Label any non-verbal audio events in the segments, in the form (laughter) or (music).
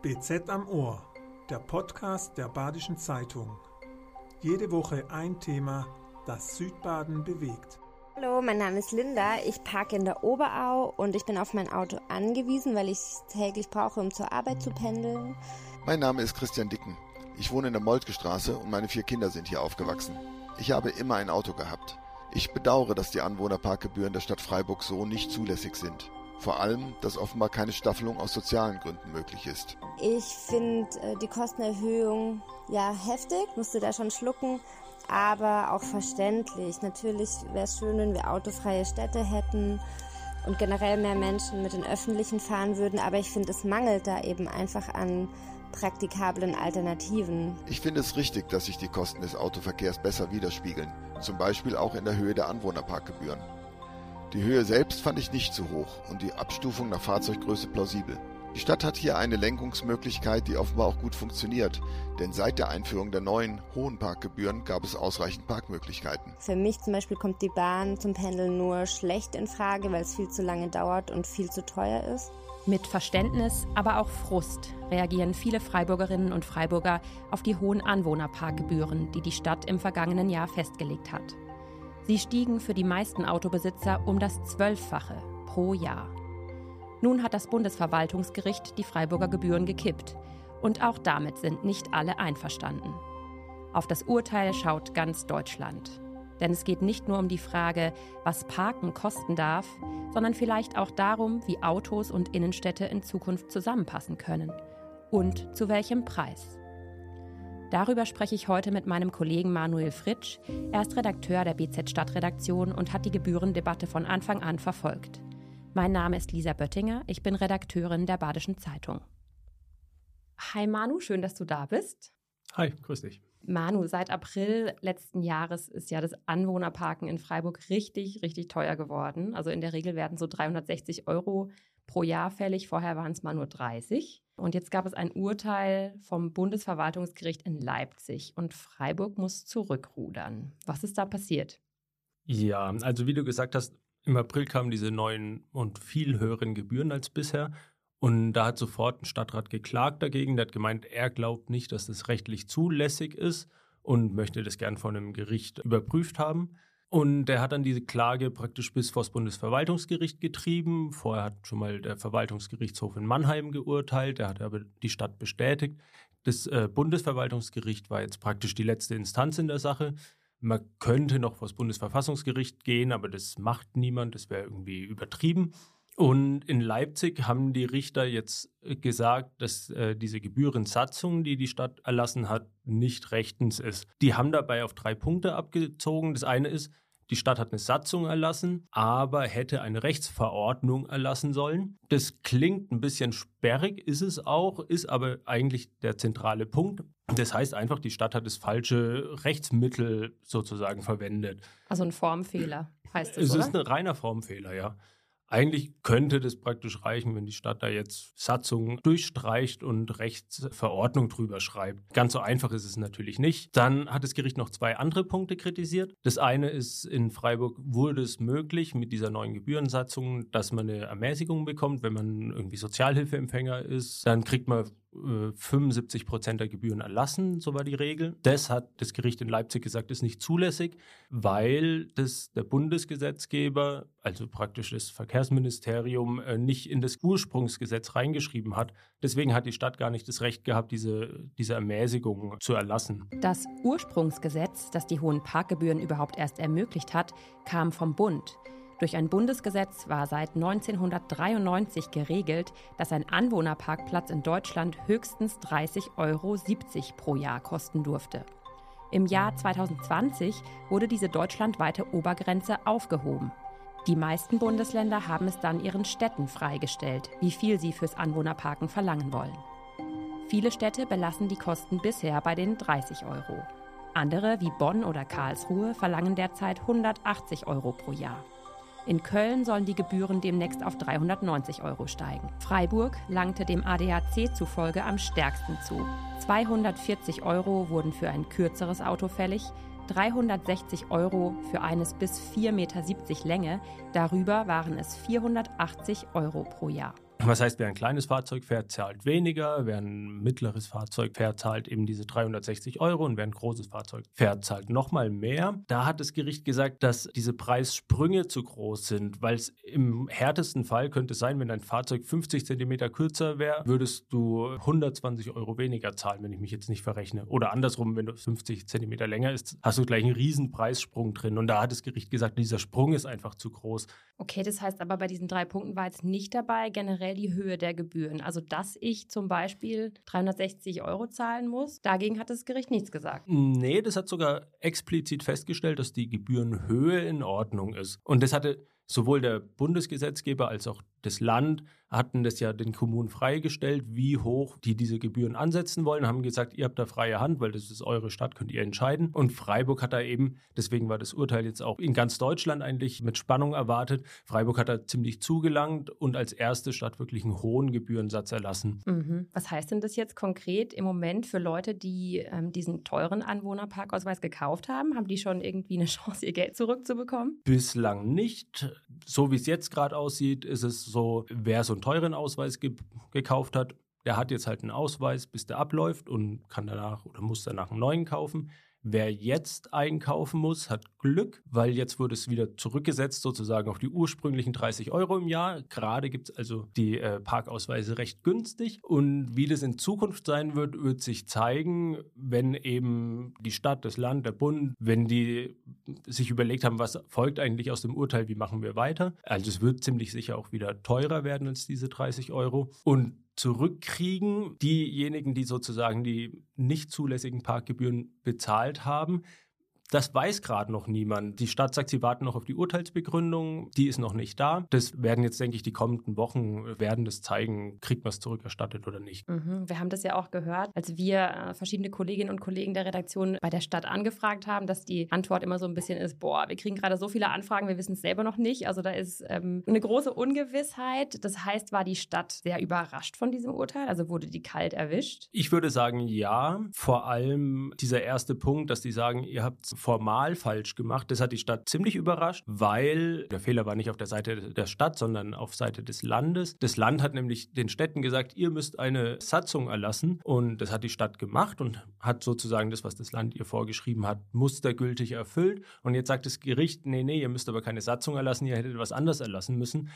BZ am Ohr, der Podcast der Badischen Zeitung. Jede Woche ein Thema, das Südbaden bewegt. Hallo, mein Name ist Linda. Ich parke in der Oberau und ich bin auf mein Auto angewiesen, weil ich es täglich brauche, um zur Arbeit zu pendeln. Mein Name ist Christian Dicken. Ich wohne in der Moltke Straße und meine vier Kinder sind hier aufgewachsen. Ich habe immer ein Auto gehabt. Ich bedauere, dass die Anwohnerparkgebühren der Stadt Freiburg so nicht zulässig sind. Vor allem, dass offenbar keine Staffelung aus sozialen Gründen möglich ist. Ich finde äh, die Kostenerhöhung ja heftig, musste da schon schlucken, aber auch verständlich. Natürlich wäre es schön, wenn wir autofreie Städte hätten und generell mehr Menschen mit den Öffentlichen fahren würden, aber ich finde, es mangelt da eben einfach an praktikablen Alternativen. Ich finde es richtig, dass sich die Kosten des Autoverkehrs besser widerspiegeln, zum Beispiel auch in der Höhe der Anwohnerparkgebühren. Die Höhe selbst fand ich nicht zu hoch und die Abstufung nach Fahrzeuggröße plausibel. Die Stadt hat hier eine Lenkungsmöglichkeit, die offenbar auch gut funktioniert, denn seit der Einführung der neuen hohen Parkgebühren gab es ausreichend Parkmöglichkeiten. Für mich zum Beispiel kommt die Bahn zum Pendeln nur schlecht in Frage, weil es viel zu lange dauert und viel zu teuer ist. Mit Verständnis, aber auch Frust reagieren viele Freiburgerinnen und Freiburger auf die hohen Anwohnerparkgebühren, die die Stadt im vergangenen Jahr festgelegt hat. Sie stiegen für die meisten Autobesitzer um das Zwölffache pro Jahr. Nun hat das Bundesverwaltungsgericht die Freiburger Gebühren gekippt. Und auch damit sind nicht alle einverstanden. Auf das Urteil schaut ganz Deutschland. Denn es geht nicht nur um die Frage, was Parken kosten darf, sondern vielleicht auch darum, wie Autos und Innenstädte in Zukunft zusammenpassen können. Und zu welchem Preis. Darüber spreche ich heute mit meinem Kollegen Manuel Fritsch. Er ist Redakteur der BZ Stadtredaktion und hat die Gebührendebatte von Anfang an verfolgt. Mein Name ist Lisa Böttinger, ich bin Redakteurin der Badischen Zeitung. Hi Manu, schön, dass du da bist. Hi, grüß dich. Manu, seit April letzten Jahres ist ja das Anwohnerparken in Freiburg richtig, richtig teuer geworden. Also in der Regel werden so 360 Euro pro Jahr fällig. Vorher waren es mal nur 30. Und jetzt gab es ein Urteil vom Bundesverwaltungsgericht in Leipzig und Freiburg muss zurückrudern. Was ist da passiert? Ja, also wie du gesagt hast, im April kamen diese neuen und viel höheren Gebühren als bisher. Und da hat sofort ein Stadtrat geklagt dagegen. Der hat gemeint, er glaubt nicht, dass das rechtlich zulässig ist und möchte das gern von einem Gericht überprüft haben. Und der hat dann diese Klage praktisch bis vor das Bundesverwaltungsgericht getrieben. Vorher hat schon mal der Verwaltungsgerichtshof in Mannheim geurteilt, der hat aber die Stadt bestätigt. Das äh, Bundesverwaltungsgericht war jetzt praktisch die letzte Instanz in der Sache. Man könnte noch vor das Bundesverfassungsgericht gehen, aber das macht niemand, das wäre irgendwie übertrieben. Und in Leipzig haben die Richter jetzt gesagt, dass äh, diese Gebührensatzung, die die Stadt erlassen hat, nicht rechtens ist. Die haben dabei auf drei Punkte abgezogen. Das eine ist, die Stadt hat eine Satzung erlassen, aber hätte eine Rechtsverordnung erlassen sollen. Das klingt ein bisschen sperrig, ist es auch, ist aber eigentlich der zentrale Punkt. Das heißt einfach, die Stadt hat das falsche Rechtsmittel sozusagen verwendet. Also ein Formfehler heißt es. Es oder? ist ein reiner Formfehler, ja. Eigentlich könnte das praktisch reichen, wenn die Stadt da jetzt Satzungen durchstreicht und Rechtsverordnung drüber schreibt. Ganz so einfach ist es natürlich nicht. Dann hat das Gericht noch zwei andere Punkte kritisiert. Das eine ist, in Freiburg wurde es möglich mit dieser neuen Gebührensatzung, dass man eine Ermäßigung bekommt, wenn man irgendwie Sozialhilfeempfänger ist. Dann kriegt man 75 Prozent der Gebühren erlassen, so war die Regel. Das hat das Gericht in Leipzig gesagt, ist nicht zulässig, weil das der Bundesgesetzgeber, also praktisch das Verkehrsministerium, äh, nicht in das Ursprungsgesetz reingeschrieben hat. Deswegen hat die Stadt gar nicht das Recht gehabt, diese, diese Ermäßigung zu erlassen. Das Ursprungsgesetz, das die hohen Parkgebühren überhaupt erst ermöglicht hat, kam vom Bund. Durch ein Bundesgesetz war seit 1993 geregelt, dass ein Anwohnerparkplatz in Deutschland höchstens 30,70 Euro pro Jahr kosten durfte. Im Jahr 2020 wurde diese deutschlandweite Obergrenze aufgehoben. Die meisten Bundesländer haben es dann ihren Städten freigestellt, wie viel sie fürs Anwohnerparken verlangen wollen. Viele Städte belassen die Kosten bisher bei den 30 Euro. Andere, wie Bonn oder Karlsruhe, verlangen derzeit 180 Euro pro Jahr. In Köln sollen die Gebühren demnächst auf 390 Euro steigen. Freiburg langte dem ADAC zufolge am stärksten zu. 240 Euro wurden für ein kürzeres Auto fällig, 360 Euro für eines bis 4,70 Meter Länge, darüber waren es 480 Euro pro Jahr. Was heißt, wer ein kleines Fahrzeug fährt, zahlt weniger, wer ein mittleres Fahrzeug fährt, zahlt eben diese 360 Euro und wer ein großes Fahrzeug fährt, zahlt nochmal mehr. Da hat das Gericht gesagt, dass diese Preissprünge zu groß sind, weil es im härtesten Fall könnte sein, wenn dein Fahrzeug 50 Zentimeter kürzer wäre, würdest du 120 Euro weniger zahlen, wenn ich mich jetzt nicht verrechne. Oder andersrum, wenn du 50 Zentimeter länger ist, hast du gleich einen riesen Preissprung drin. Und da hat das Gericht gesagt, dieser Sprung ist einfach zu groß. Okay, das heißt aber bei diesen drei Punkten war jetzt nicht dabei generell generell die Höhe der Gebühren. Also, dass ich zum Beispiel 360 Euro zahlen muss, dagegen hat das Gericht nichts gesagt. Nee, das hat sogar explizit festgestellt, dass die Gebührenhöhe in Ordnung ist. Und das hatte sowohl der Bundesgesetzgeber als auch das Land hatten das ja den Kommunen freigestellt, wie hoch die diese Gebühren ansetzen wollen, haben gesagt, ihr habt da freie Hand, weil das ist eure Stadt, könnt ihr entscheiden. Und Freiburg hat da eben, deswegen war das Urteil jetzt auch in ganz Deutschland eigentlich mit Spannung erwartet, Freiburg hat da ziemlich zugelangt und als erste Stadt wirklich einen hohen Gebührensatz erlassen. Mhm. Was heißt denn das jetzt konkret im Moment für Leute, die ähm, diesen teuren Anwohnerparkausweis gekauft haben? Haben die schon irgendwie eine (laughs) Chance, ihr Geld zurückzubekommen? Bislang nicht. So wie es jetzt gerade aussieht, ist es so, wer so einen teuren Ausweis ge gekauft hat, der hat jetzt halt einen Ausweis, bis der abläuft und kann danach oder muss danach einen neuen kaufen. Wer jetzt einkaufen muss, hat Glück, weil jetzt wurde es wieder zurückgesetzt sozusagen auf die ursprünglichen 30 Euro im Jahr. Gerade gibt es also die äh, Parkausweise recht günstig. Und wie das in Zukunft sein wird, wird sich zeigen, wenn eben die Stadt, das Land, der Bund, wenn die sich überlegt haben, was folgt eigentlich aus dem Urteil, wie machen wir weiter. Also es wird ziemlich sicher auch wieder teurer werden als diese 30 Euro. Und zurückkriegen. Diejenigen, die sozusagen die nicht zulässigen Parkgebühren bezahlt haben, das weiß gerade noch niemand. Die Stadt sagt, sie warten noch auf die Urteilsbegründung. Die ist noch nicht da. Das werden jetzt, denke ich, die kommenden Wochen werden das zeigen, kriegt man es zurückerstattet oder nicht. Mhm. Wir haben das ja auch gehört, als wir äh, verschiedene Kolleginnen und Kollegen der Redaktion bei der Stadt angefragt haben, dass die Antwort immer so ein bisschen ist, boah, wir kriegen gerade so viele Anfragen, wir wissen es selber noch nicht. Also da ist ähm, eine große Ungewissheit. Das heißt, war die Stadt sehr überrascht von diesem Urteil? Also wurde die kalt erwischt? Ich würde sagen, ja. Vor allem dieser erste Punkt, dass die sagen, ihr habt formal falsch gemacht. Das hat die Stadt ziemlich überrascht, weil der Fehler war nicht auf der Seite der Stadt, sondern auf Seite des Landes. Das Land hat nämlich den Städten gesagt, ihr müsst eine Satzung erlassen und das hat die Stadt gemacht und hat sozusagen das, was das Land ihr vorgeschrieben hat, mustergültig erfüllt. Und jetzt sagt das Gericht, nee, nee, ihr müsst aber keine Satzung erlassen, ihr hättet was anderes erlassen müssen.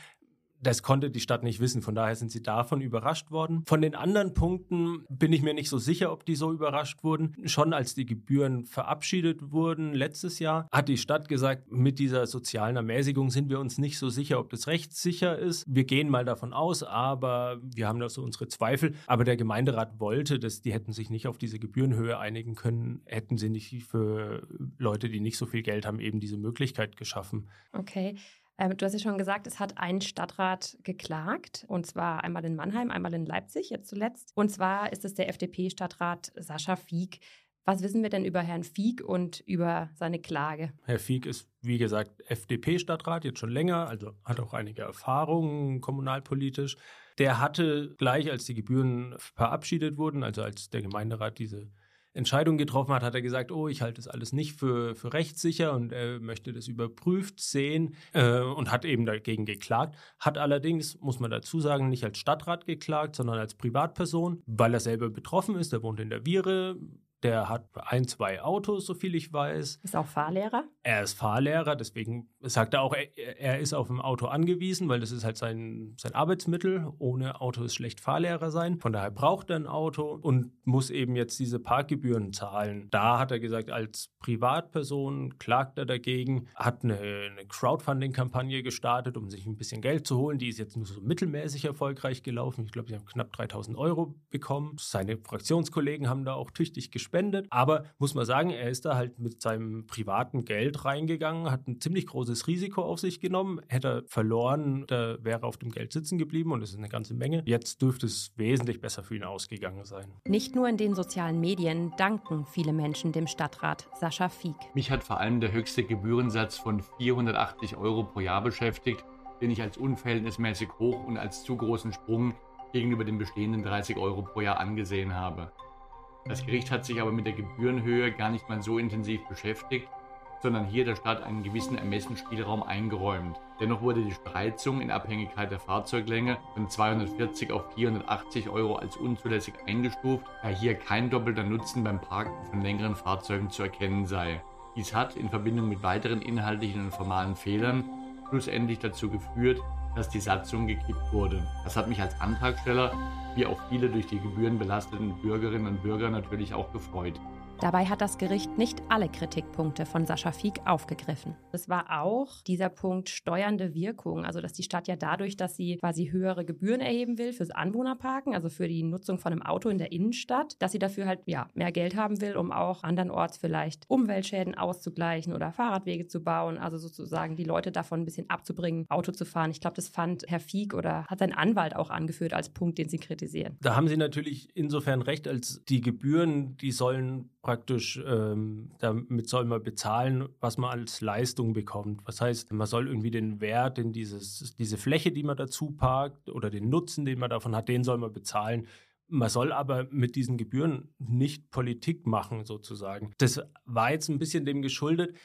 Das konnte die Stadt nicht wissen, von daher sind sie davon überrascht worden. Von den anderen Punkten bin ich mir nicht so sicher, ob die so überrascht wurden. Schon als die Gebühren verabschiedet wurden letztes Jahr, hat die Stadt gesagt, mit dieser sozialen Ermäßigung sind wir uns nicht so sicher, ob das rechtssicher ist. Wir gehen mal davon aus, aber wir haben da so unsere Zweifel. Aber der Gemeinderat wollte, dass die hätten sich nicht auf diese Gebührenhöhe einigen können, hätten sie nicht für Leute, die nicht so viel Geld haben, eben diese Möglichkeit geschaffen. Okay. Ähm, du hast ja schon gesagt, es hat ein Stadtrat geklagt, und zwar einmal in Mannheim, einmal in Leipzig, jetzt zuletzt. Und zwar ist es der FDP-Stadtrat Sascha Fieck. Was wissen wir denn über Herrn Fieck und über seine Klage? Herr Fieck ist, wie gesagt, FDP-Stadtrat, jetzt schon länger, also hat auch einige Erfahrungen kommunalpolitisch. Der hatte gleich, als die Gebühren verabschiedet wurden, also als der Gemeinderat diese Entscheidung getroffen hat, hat er gesagt, oh, ich halte das alles nicht für, für rechtssicher und er möchte das überprüft sehen äh, und hat eben dagegen geklagt. Hat allerdings, muss man dazu sagen, nicht als Stadtrat geklagt, sondern als Privatperson, weil er selber betroffen ist. Er wohnt in der Viere, der hat ein, zwei Autos, so viel ich weiß. Ist auch Fahrlehrer? Er ist Fahrlehrer, deswegen sagt er auch, er, ist auf ein Auto angewiesen, weil das ist halt sein, sein Arbeitsmittel. Ohne Auto ist schlecht Fahrlehrer sein. Von daher braucht er ein Auto und muss eben jetzt diese Parkgebühren zahlen. Da hat er gesagt, als Privatperson klagt er dagegen, hat eine, eine Crowdfunding-Kampagne gestartet, um sich ein bisschen Geld zu holen. Die ist jetzt nur so mittelmäßig erfolgreich gelaufen. Ich glaube, sie haben knapp 3000 Euro bekommen. Seine Fraktionskollegen haben da auch tüchtig gespendet. Aber muss man sagen, er ist da halt mit seinem privaten Geld reingegangen, hat ein ziemlich großes Risiko auf sich genommen. Hätte er verloren, da wäre er auf dem Geld sitzen geblieben und das ist eine ganze Menge. Jetzt dürfte es wesentlich besser für ihn ausgegangen sein. Nicht nur in den sozialen Medien danken viele Menschen dem Stadtrat Sascha Fieck. Mich hat vor allem der höchste Gebührensatz von 480 Euro pro Jahr beschäftigt, den ich als unverhältnismäßig hoch und als zu großen Sprung gegenüber den bestehenden 30 Euro pro Jahr angesehen habe. Das Gericht hat sich aber mit der Gebührenhöhe gar nicht mal so intensiv beschäftigt, sondern hier der Stadt einen gewissen Ermessensspielraum eingeräumt. Dennoch wurde die Spreizung in Abhängigkeit der Fahrzeuglänge von 240 auf 480 Euro als unzulässig eingestuft, da hier kein doppelter Nutzen beim Parken von längeren Fahrzeugen zu erkennen sei. Dies hat in Verbindung mit weiteren inhaltlichen und formalen Fehlern schlussendlich dazu geführt, dass die Satzung gekippt wurde. Das hat mich als Antragsteller, wie auch viele durch die Gebühren belasteten Bürgerinnen und Bürger natürlich auch gefreut. Dabei hat das Gericht nicht alle Kritikpunkte von Sascha Fieck aufgegriffen. Es war auch dieser Punkt steuernde Wirkung, also dass die Stadt ja dadurch, dass sie quasi höhere Gebühren erheben will fürs Anwohnerparken, also für die Nutzung von einem Auto in der Innenstadt, dass sie dafür halt ja mehr Geld haben will, um auch andernorts vielleicht Umweltschäden auszugleichen oder Fahrradwege zu bauen, also sozusagen die Leute davon ein bisschen abzubringen, Auto zu fahren. Ich glaube, das fand Herr Fieck oder hat sein Anwalt auch angeführt als Punkt, den sie kritisieren. Da haben Sie natürlich insofern recht, als die Gebühren, die sollen praktisch, ähm, damit soll man bezahlen, was man als Leistung bekommt. Was heißt, man soll irgendwie den Wert in dieses, diese Fläche, die man dazu parkt oder den Nutzen, den man davon hat, den soll man bezahlen. Man soll aber mit diesen Gebühren nicht Politik machen, sozusagen. Das war jetzt ein bisschen dem geschuldet.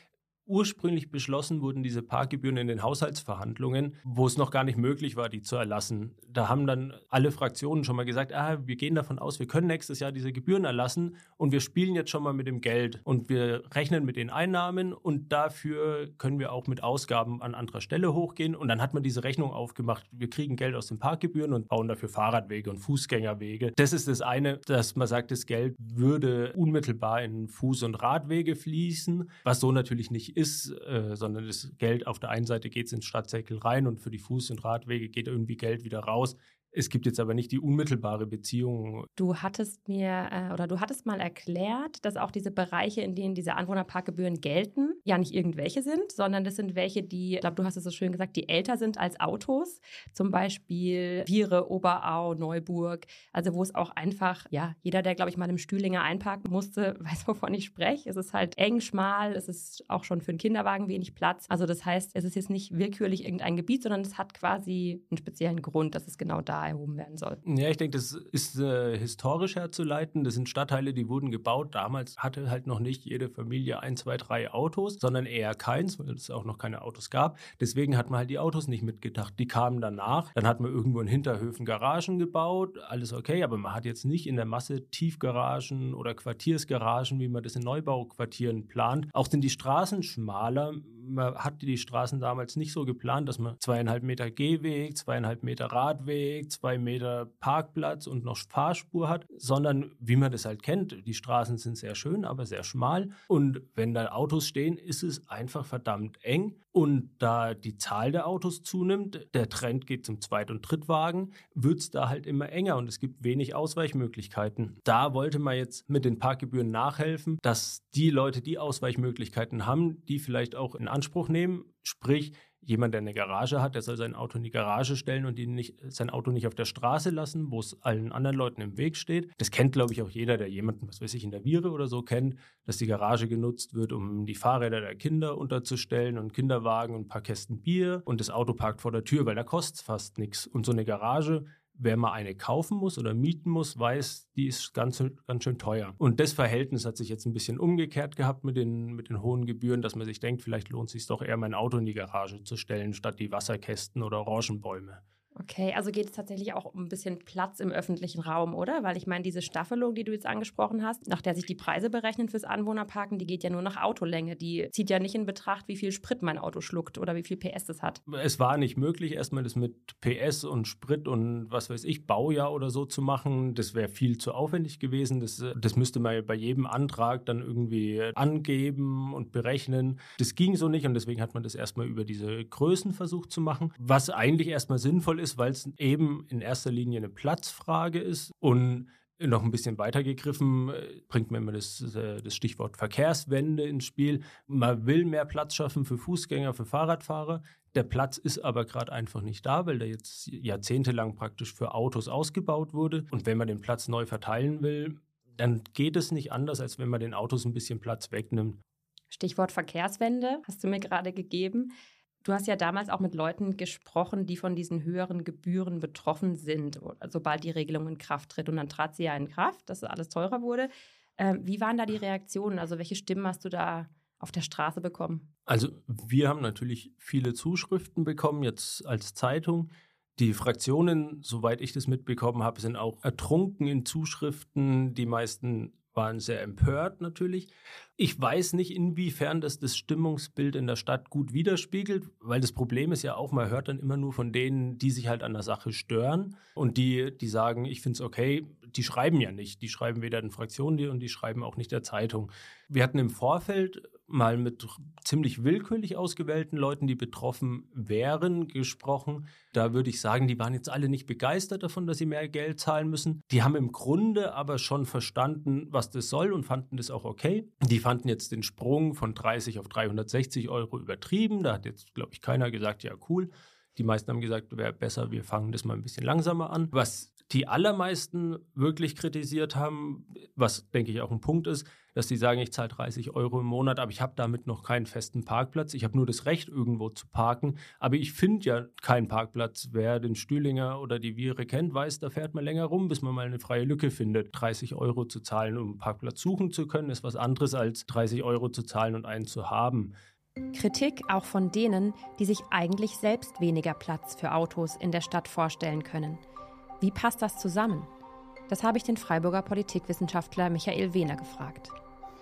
Ursprünglich beschlossen wurden diese Parkgebühren in den Haushaltsverhandlungen, wo es noch gar nicht möglich war, die zu erlassen. Da haben dann alle Fraktionen schon mal gesagt, ah, wir gehen davon aus, wir können nächstes Jahr diese Gebühren erlassen und wir spielen jetzt schon mal mit dem Geld und wir rechnen mit den Einnahmen und dafür können wir auch mit Ausgaben an anderer Stelle hochgehen und dann hat man diese Rechnung aufgemacht, wir kriegen Geld aus den Parkgebühren und bauen dafür Fahrradwege und Fußgängerwege. Das ist das eine, dass man sagt, das Geld würde unmittelbar in Fuß- und Radwege fließen, was so natürlich nicht ist, äh, sondern das Geld auf der einen Seite geht ins Stadtsäckel rein und für die Fuß- und Radwege geht irgendwie Geld wieder raus. Es gibt jetzt aber nicht die unmittelbare Beziehung. Du hattest mir äh, oder du hattest mal erklärt, dass auch diese Bereiche, in denen diese Anwohnerparkgebühren gelten, ja nicht irgendwelche sind, sondern das sind welche, die, ich glaube, du hast es so schön gesagt, die älter sind als Autos. Zum Beispiel Viere, Oberau, Neuburg. Also wo es auch einfach, ja, jeder, der, glaube ich, mal im Stühlinger einparken musste, (laughs) weiß, wovon ich spreche. Es ist halt eng, schmal, es ist auch schon für einen Kinderwagen wenig Platz. Also das heißt, es ist jetzt nicht willkürlich irgendein Gebiet, sondern es hat quasi einen speziellen Grund, dass es genau da erhoben werden soll. Ja, ich denke, das ist äh, historisch herzuleiten. Das sind Stadtteile, die wurden gebaut. Damals hatte halt noch nicht jede Familie ein, zwei, drei Autos, sondern eher keins, weil es auch noch keine Autos gab. Deswegen hat man halt die Autos nicht mitgedacht. Die kamen danach. Dann hat man irgendwo in Hinterhöfen Garagen gebaut. Alles okay, aber man hat jetzt nicht in der Masse Tiefgaragen oder Quartiersgaragen, wie man das in Neubauquartieren plant. Auch sind die Straßen schmaler man hat die Straßen damals nicht so geplant, dass man zweieinhalb Meter Gehweg, zweieinhalb Meter Radweg, zwei Meter Parkplatz und noch Fahrspur hat, sondern wie man das halt kennt, die Straßen sind sehr schön, aber sehr schmal und wenn da Autos stehen, ist es einfach verdammt eng und da die Zahl der Autos zunimmt, der Trend geht zum Zweit- und Drittwagen, wird es da halt immer enger und es gibt wenig Ausweichmöglichkeiten. Da wollte man jetzt mit den Parkgebühren nachhelfen, dass die Leute, die Ausweichmöglichkeiten haben, die vielleicht auch in Anspruch nehmen, sprich jemand, der eine Garage hat, der soll sein Auto in die Garage stellen und nicht, sein Auto nicht auf der Straße lassen, wo es allen anderen Leuten im Weg steht. Das kennt, glaube ich, auch jeder, der jemanden, was weiß ich, in der Viere oder so kennt, dass die Garage genutzt wird, um die Fahrräder der Kinder unterzustellen und Kinderwagen und ein paar Kästen Bier und das Auto parkt vor der Tür, weil da kostet fast nichts. Und so eine Garage wer mal eine kaufen muss oder mieten muss, weiß, die ist ganz, ganz schön teuer. Und das Verhältnis hat sich jetzt ein bisschen umgekehrt gehabt mit den, mit den hohen Gebühren, dass man sich denkt, vielleicht lohnt es sich doch eher, mein Auto in die Garage zu stellen, statt die Wasserkästen oder Orangenbäume. Okay, also geht es tatsächlich auch um ein bisschen Platz im öffentlichen Raum, oder? Weil ich meine, diese Staffelung, die du jetzt angesprochen hast, nach der sich die Preise berechnen fürs Anwohnerparken, die geht ja nur nach Autolänge. Die zieht ja nicht in Betracht, wie viel Sprit mein Auto schluckt oder wie viel PS es hat. Es war nicht möglich, erstmal das mit PS und Sprit und was weiß ich, Baujahr oder so zu machen. Das wäre viel zu aufwendig gewesen. Das, das müsste man bei jedem Antrag dann irgendwie angeben und berechnen. Das ging so nicht und deswegen hat man das erstmal über diese Größen versucht zu machen, was eigentlich erstmal sinnvoll ist ist, weil es eben in erster Linie eine Platzfrage ist und noch ein bisschen weitergegriffen äh, bringt man immer das, äh, das Stichwort Verkehrswende ins Spiel. Man will mehr Platz schaffen für Fußgänger, für Fahrradfahrer. Der Platz ist aber gerade einfach nicht da, weil der jetzt jahrzehntelang praktisch für Autos ausgebaut wurde. Und wenn man den Platz neu verteilen will, dann geht es nicht anders, als wenn man den Autos ein bisschen Platz wegnimmt. Stichwort Verkehrswende hast du mir gerade gegeben. Du hast ja damals auch mit Leuten gesprochen, die von diesen höheren Gebühren betroffen sind, sobald die Regelung in Kraft tritt. Und dann trat sie ja in Kraft, dass alles teurer wurde. Ähm, wie waren da die Reaktionen? Also welche Stimmen hast du da auf der Straße bekommen? Also wir haben natürlich viele Zuschriften bekommen, jetzt als Zeitung. Die Fraktionen, soweit ich das mitbekommen habe, sind auch ertrunken in Zuschriften. Die meisten waren sehr empört natürlich. Ich weiß nicht, inwiefern das das Stimmungsbild in der Stadt gut widerspiegelt, weil das Problem ist ja auch, man hört dann immer nur von denen, die sich halt an der Sache stören und die, die sagen, ich finde es okay, die schreiben ja nicht. Die schreiben weder den Fraktionen und die schreiben auch nicht der Zeitung. Wir hatten im Vorfeld mal mit ziemlich willkürlich ausgewählten Leuten, die betroffen wären, gesprochen. Da würde ich sagen, die waren jetzt alle nicht begeistert davon, dass sie mehr Geld zahlen müssen. Die haben im Grunde aber schon verstanden, was das soll und fanden das auch okay. Die fanden jetzt den Sprung von 30 auf 360 Euro übertrieben. Da hat jetzt, glaube ich, keiner gesagt, ja, cool. Die meisten haben gesagt, wäre besser, wir fangen das mal ein bisschen langsamer an. Was die allermeisten wirklich kritisiert haben, was denke ich auch ein Punkt ist, dass die sagen, ich zahle 30 Euro im Monat, aber ich habe damit noch keinen festen Parkplatz. Ich habe nur das Recht, irgendwo zu parken, aber ich finde ja keinen Parkplatz. Wer den Stühlinger oder die Viere kennt, weiß, da fährt man länger rum, bis man mal eine freie Lücke findet. 30 Euro zu zahlen, um einen Parkplatz suchen zu können, ist was anderes als 30 Euro zu zahlen und einen zu haben. Kritik auch von denen, die sich eigentlich selbst weniger Platz für Autos in der Stadt vorstellen können. Wie passt das zusammen? Das habe ich den Freiburger Politikwissenschaftler Michael Wehner gefragt.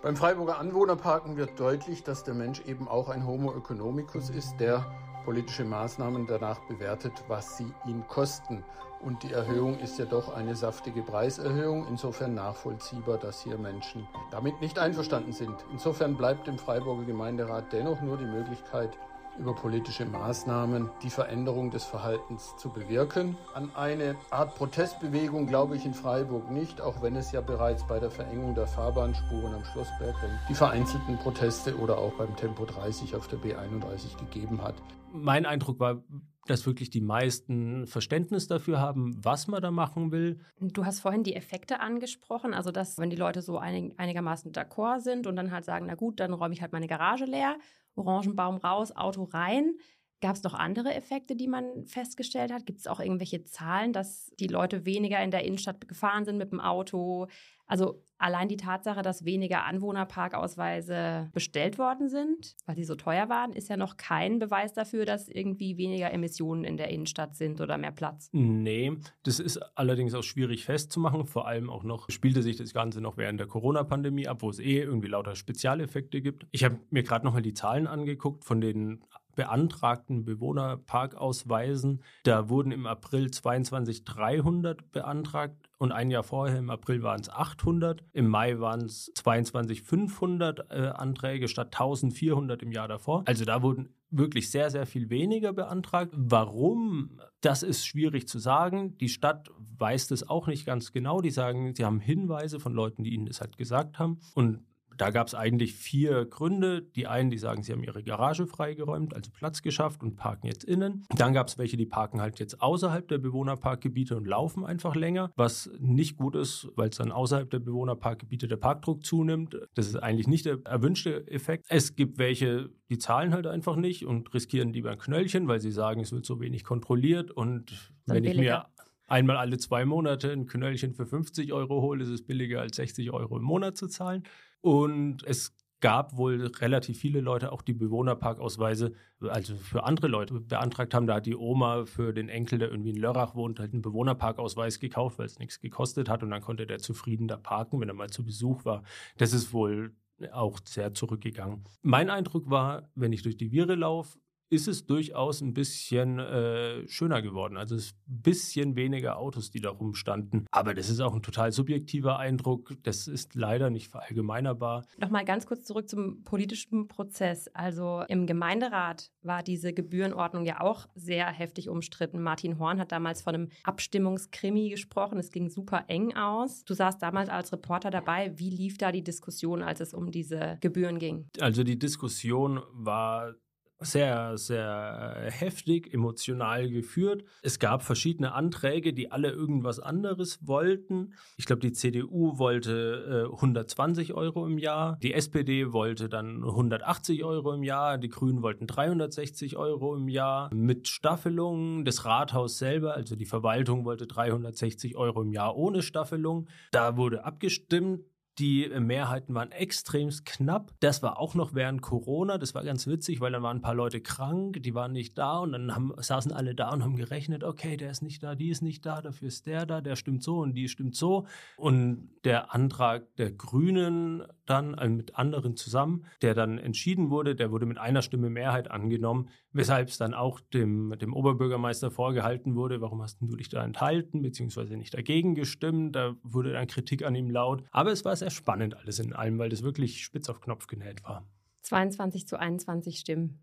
Beim Freiburger Anwohnerparken wird deutlich, dass der Mensch eben auch ein Homo economicus ist, der politische Maßnahmen danach bewertet, was sie ihn kosten. Und die Erhöhung ist ja doch eine saftige Preiserhöhung. Insofern nachvollziehbar, dass hier Menschen damit nicht einverstanden sind. Insofern bleibt dem Freiburger Gemeinderat dennoch nur die Möglichkeit, über politische Maßnahmen die Veränderung des Verhaltens zu bewirken. An eine Art Protestbewegung glaube ich in Freiburg nicht, auch wenn es ja bereits bei der Verengung der Fahrbahnspuren am Schlossberg die vereinzelten Proteste oder auch beim Tempo 30 auf der B31 gegeben hat. Mein Eindruck war, dass wirklich die meisten Verständnis dafür haben, was man da machen will. Du hast vorhin die Effekte angesprochen, also dass wenn die Leute so einig, einigermaßen d'accord sind und dann halt sagen, na gut, dann räume ich halt meine Garage leer Orangenbaum raus, Auto rein. Gab es noch andere Effekte, die man festgestellt hat? Gibt es auch irgendwelche Zahlen, dass die Leute weniger in der Innenstadt gefahren sind mit dem Auto? Also allein die Tatsache, dass weniger Anwohnerparkausweise bestellt worden sind, weil sie so teuer waren, ist ja noch kein Beweis dafür, dass irgendwie weniger Emissionen in der Innenstadt sind oder mehr Platz. Nee, das ist allerdings auch schwierig festzumachen. Vor allem auch noch spielte sich das Ganze noch während der Corona-Pandemie ab, wo es eh irgendwie lauter Spezialeffekte gibt. Ich habe mir gerade nochmal die Zahlen angeguckt von den beantragten Bewohnerparkausweisen. Da wurden im April 22 300 beantragt und ein Jahr vorher, im April, waren es 800. Im Mai waren es 22 500 äh, Anträge statt 1400 im Jahr davor. Also da wurden wirklich sehr, sehr viel weniger beantragt. Warum? Das ist schwierig zu sagen. Die Stadt weiß das auch nicht ganz genau. Die sagen, sie haben Hinweise von Leuten, die ihnen das halt gesagt haben. Und da gab es eigentlich vier Gründe. Die einen, die sagen, sie haben ihre Garage freigeräumt, also Platz geschafft und parken jetzt innen. Dann gab es welche, die parken halt jetzt außerhalb der Bewohnerparkgebiete und laufen einfach länger, was nicht gut ist, weil es dann außerhalb der Bewohnerparkgebiete der Parkdruck zunimmt. Das ist eigentlich nicht der erwünschte Effekt. Es gibt welche, die zahlen halt einfach nicht und riskieren lieber ein Knöllchen, weil sie sagen, es wird so wenig kontrolliert und dann wenn billiger. ich mir einmal alle zwei Monate ein Knöllchen für 50 Euro hole, ist es billiger als 60 Euro im Monat zu zahlen. Und es gab wohl relativ viele Leute auch die Bewohnerparkausweise, also für andere Leute beantragt haben. Da hat die Oma für den Enkel, der irgendwie in Lörrach wohnt, halt einen Bewohnerparkausweis gekauft, weil es nichts gekostet hat. Und dann konnte der zufrieden da parken, wenn er mal zu Besuch war. Das ist wohl auch sehr zurückgegangen. Mein Eindruck war, wenn ich durch die Viere laufe, ist es durchaus ein bisschen äh, schöner geworden. Also es ist ein bisschen weniger Autos, die da rumstanden. Aber das ist auch ein total subjektiver Eindruck. Das ist leider nicht verallgemeinerbar. Nochmal ganz kurz zurück zum politischen Prozess. Also im Gemeinderat war diese Gebührenordnung ja auch sehr heftig umstritten. Martin Horn hat damals von einem Abstimmungskrimi gesprochen. Es ging super eng aus. Du saßt damals als Reporter dabei. Wie lief da die Diskussion, als es um diese Gebühren ging? Also die Diskussion war sehr, sehr heftig, emotional geführt. Es gab verschiedene Anträge, die alle irgendwas anderes wollten. Ich glaube, die CDU wollte äh, 120 Euro im Jahr, die SPD wollte dann 180 Euro im Jahr, die Grünen wollten 360 Euro im Jahr mit Staffelung. Das Rathaus selber, also die Verwaltung, wollte 360 Euro im Jahr ohne Staffelung. Da wurde abgestimmt Die Mehrheiten waren extremst knapp. Das war auch noch während Corona. Das war ganz witzig, weil dann waren ein paar Leute krank, die waren nicht da und dann haben, saßen alle da und haben gerechnet, okay, der ist nicht da, die ist nicht da, dafür ist der da, der stimmt so und die stimmt so. Und der Antrag der Grünen dann also mit anderen zusammen, der dann entschieden wurde, der wurde mit einer Stimme Mehrheit angenommen, weshalb es dann auch dem, dem Oberbürgermeister vorgehalten wurde, warum hast du dich da enthalten, beziehungsweise nicht dagegen gestimmt. Da wurde dann Kritik an ihm laut. Aber es war sehr spannend alles in allem, weil das wirklich spitz auf Knopf genäht war. 22 zu 21 Stimmen.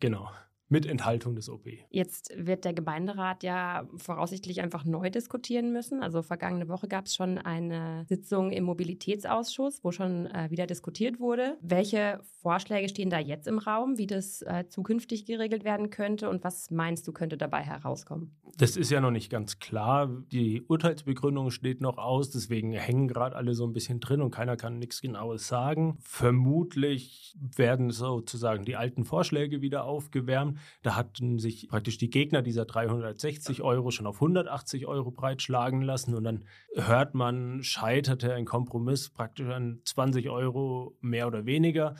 Genau mit Enthaltung des OB. Jetzt wird der Gemeinderat ja voraussichtlich einfach neu diskutieren müssen. Also vergangene Woche gab es schon eine Sitzung im Mobilitätsausschuss, wo schon äh, wieder diskutiert wurde. Welche Vorschläge stehen da jetzt im Raum, wie das äh, zukünftig geregelt werden könnte und was meinst du, könnte dabei herauskommen? Das ist ja noch nicht ganz klar. Die Urteilsbegründung steht noch aus, deswegen hängen gerade alle so ein bisschen drin und keiner kann nichts Genaues sagen. Vermutlich werden sozusagen die alten Vorschläge wieder aufgewärmt. Da hatten sich praktisch die Gegner dieser 360 Euro schon auf 180 Euro breitschlagen lassen und dann hört man, scheiterte ein Kompromiss praktisch an 20 Euro mehr oder weniger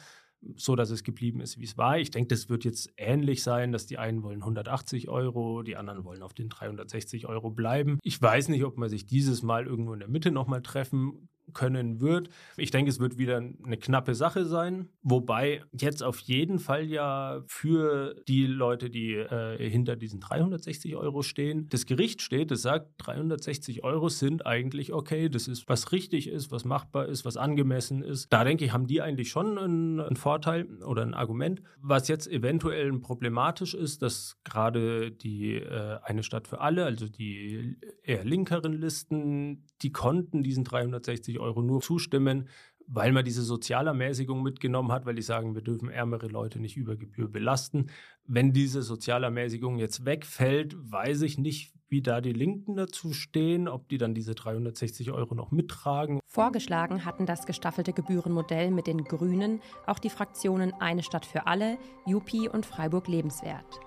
so dass es geblieben ist, wie es war. Ich denke, das wird jetzt ähnlich sein, dass die einen wollen 180 Euro, die anderen wollen auf den 360 Euro bleiben. Ich weiß nicht, ob man sich dieses Mal irgendwo in der Mitte nochmal treffen können wird. Ich denke, es wird wieder eine knappe Sache sein, wobei jetzt auf jeden Fall ja für die Leute, die äh, hinter diesen 360 Euro stehen, das Gericht steht, es sagt, 360 Euro sind eigentlich okay, das ist, was richtig ist, was machbar ist, was angemessen ist. Da denke ich, haben die eigentlich schon einen, einen Vorteil oder ein Argument. Was jetzt eventuell problematisch ist, dass gerade die äh, eine Stadt für alle, also die eher linkeren Listen, die konnten diesen 360 Euro nur zustimmen, weil man diese Sozialermäßigung mitgenommen hat, weil die sagen, wir dürfen ärmere Leute nicht über Gebühr belasten. Wenn diese Sozialermäßigung jetzt wegfällt, weiß ich nicht, wie da die Linken dazu stehen, ob die dann diese 360 Euro noch mittragen. Vorgeschlagen hatten das gestaffelte Gebührenmodell mit den Grünen auch die Fraktionen Eine Stadt für alle, Jupi und Freiburg lebenswert.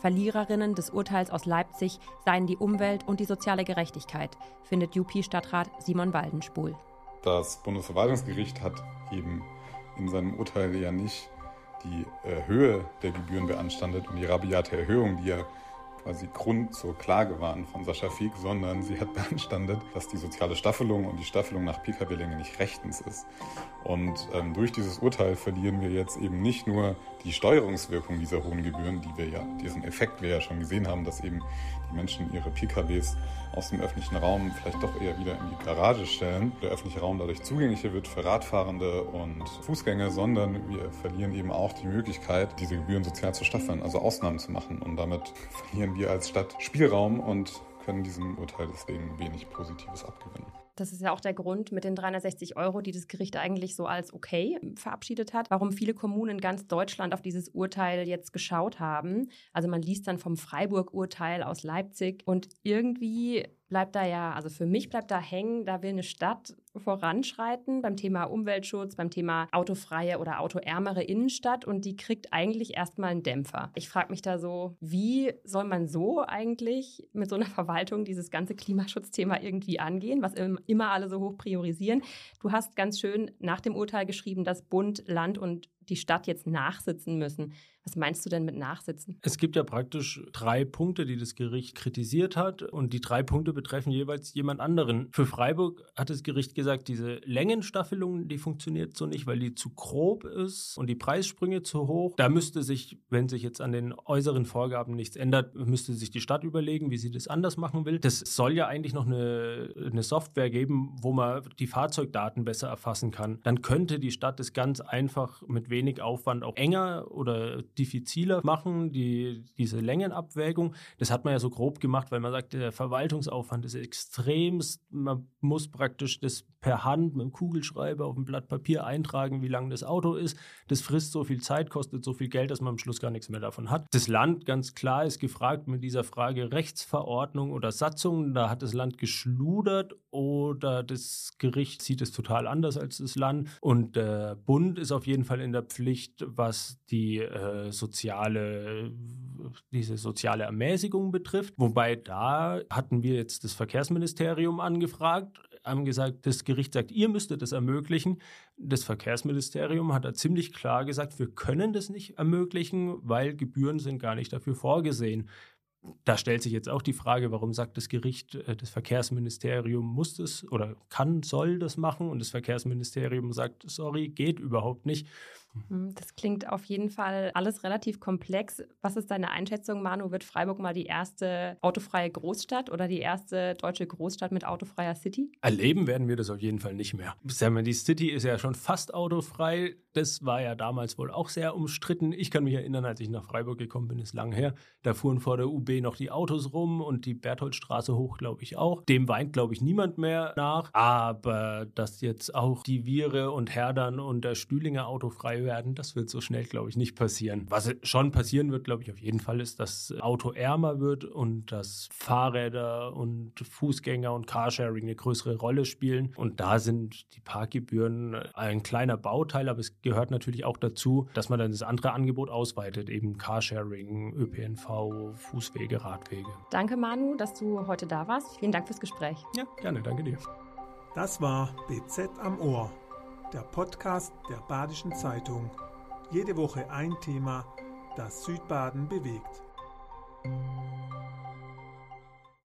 Verliererinnen des Urteils aus Leipzig seien die Umwelt und die soziale Gerechtigkeit, findet UP-Stadtrat Simon Waldenspul. Das Bundesverwaltungsgericht hat eben in seinem Urteil ja nicht die äh, Höhe der Gebühren beanstandet und die rabiate Erhöhung, die ja quasi Grund zur Klage waren von Sascha Fieg, sondern sie hat (laughs) beanstandet, dass die soziale Staffelung und die Staffelung nach Pkw-Länge nicht rechtens ist. Und ähm, durch dieses Urteil verlieren wir jetzt eben nicht nur die Steuerungswirkung dieser hohen Gebühren, die wir ja, diesen Effekt wir ja schon gesehen haben, dass eben die Menschen ihre PKWs aus dem öffentlichen Raum vielleicht doch eher wieder in die Garage stellen. Der öffentliche Raum dadurch zugänglicher wird für Radfahrende und Fußgänger, sondern wir verlieren eben auch die Möglichkeit, diese Gebühren sozial zu staffeln, also Ausnahmen zu machen. Und damit verlieren wir als Stadt Spielraum und können diesem Urteil deswegen wenig Positives abgewinnen. Das ist ja auch der Grund mit den 360 Euro, die das Gericht eigentlich so als okay verabschiedet hat, warum viele Kommunen in ganz Deutschland auf dieses Urteil jetzt geschaut haben. Also man liest dann vom Freiburg-Urteil aus Leipzig und irgendwie bleibt da ja, also für mich bleibt da hängen, da will eine Stadt voranschreiten beim Thema Umweltschutz, beim Thema autofreie oder autoärmere Innenstadt und die kriegt eigentlich erstmal einen Dämpfer. Ich frage mich da so, wie soll man so eigentlich mit so einer (laughs) Verwaltung dieses ganze Klimaschutzthema irgendwie angehen, was immer alle so hoch priorisieren? Du hast ganz schön nach dem Urteil geschrieben, dass Bund, Land und die Stadt jetzt nachsitzen müssen. Was meinst du denn mit Nachsitzen? Es gibt ja praktisch drei Punkte, die das Gericht kritisiert hat und die drei Punkte betreffen jeweils jemand anderen. Für Freiburg hat das Gericht gesagt, diese Längenstaffelung, die funktioniert so nicht, weil die zu grob ist und die Preissprünge zu hoch. Da müsste sich, wenn sich jetzt an den äußeren Vorgaben nichts ändert, müsste sich die Stadt überlegen, wie sie das anders machen will. Das soll ja eigentlich noch eine, eine Software geben, wo man die Fahrzeugdaten besser erfassen kann. Dann könnte die Stadt das ganz einfach mit wenig Aufwand auch enger oder diffiziler machen, die, diese Längenabwägung. Das hat man ja so grob gemacht, weil man sagt, der Verwaltungsaufwand ist extremst. Man muss praktisch das per Hand mit dem Kugelschreiber auf ein Blatt Papier eintragen, wie lang das Auto ist. Das frisst so viel Zeit, kostet so viel Geld, dass man am Schluss gar nichts mehr davon hat. Das Land ganz klar ist gefragt mit dieser Frage Rechtsverordnung oder Satzung. Da hat das Land geschludert oder das Gericht sieht es total anders als das Land. Und der Bund ist auf jeden Fall in der Pflicht, was die äh, soziale, diese soziale Ermäßigung betrifft. Wobei da hatten wir jetzt das Verkehrsministerium angefragt haben gesagt, das Gericht sagt, ihr müsstet das ermöglichen. Das Verkehrsministerium hat da ziemlich klar gesagt, wir können das nicht ermöglichen, weil Gebühren sind gar nicht dafür vorgesehen. Da stellt sich jetzt auch die Frage, warum sagt das Gericht, äh, das Verkehrsministerium muss das oder kann, soll das machen und das Verkehrsministerium sagt, sorry, geht überhaupt nicht. Hm, das klingt auf jeden Fall alles relativ komplex. Was ist deine Einschätzung, Manu? Wird Freiburg mal die erste autofreie Großstadt oder die erste deutsche Großstadt mit autofreier City? Erleben werden wir das auf jeden Fall nicht mehr. Die City ist ja schon fast autofrei. Das war ja damals wohl auch sehr umstritten. Ich kann mich erinnern, als ich nach Freiburg gekommen bin, ist lang her. Da fuhren vor der UB noch die Autos rum und die Bertholdstraße hoch, glaube ich, auch. Dem weint, glaube ich, niemand mehr nach. Aber dass jetzt auch die Viere und Herdern und der Stühlinger autofrei werden. Das wird so schnell, glaube ich, nicht passieren. Was schon passieren wird, glaube ich, auf jeden Fall ist, dass Auto ärmer wird und dass Fahrräder und Fußgänger und Carsharing eine größere Rolle spielen. Und da sind die Parkgebühren ein kleiner Bauteil, aber es gehört natürlich auch dazu, dass man dann das andere Angebot ausweitet, eben Carsharing, ÖPNV, Fußwege, Radwege. Danke, Manu, dass du heute da warst. Vielen Dank fürs Gespräch. Ja, gerne, danke dir. Das war BZ am Ohr der Podcast der Badischen Zeitung. Jede Woche ein Thema, das Südbaden bewegt.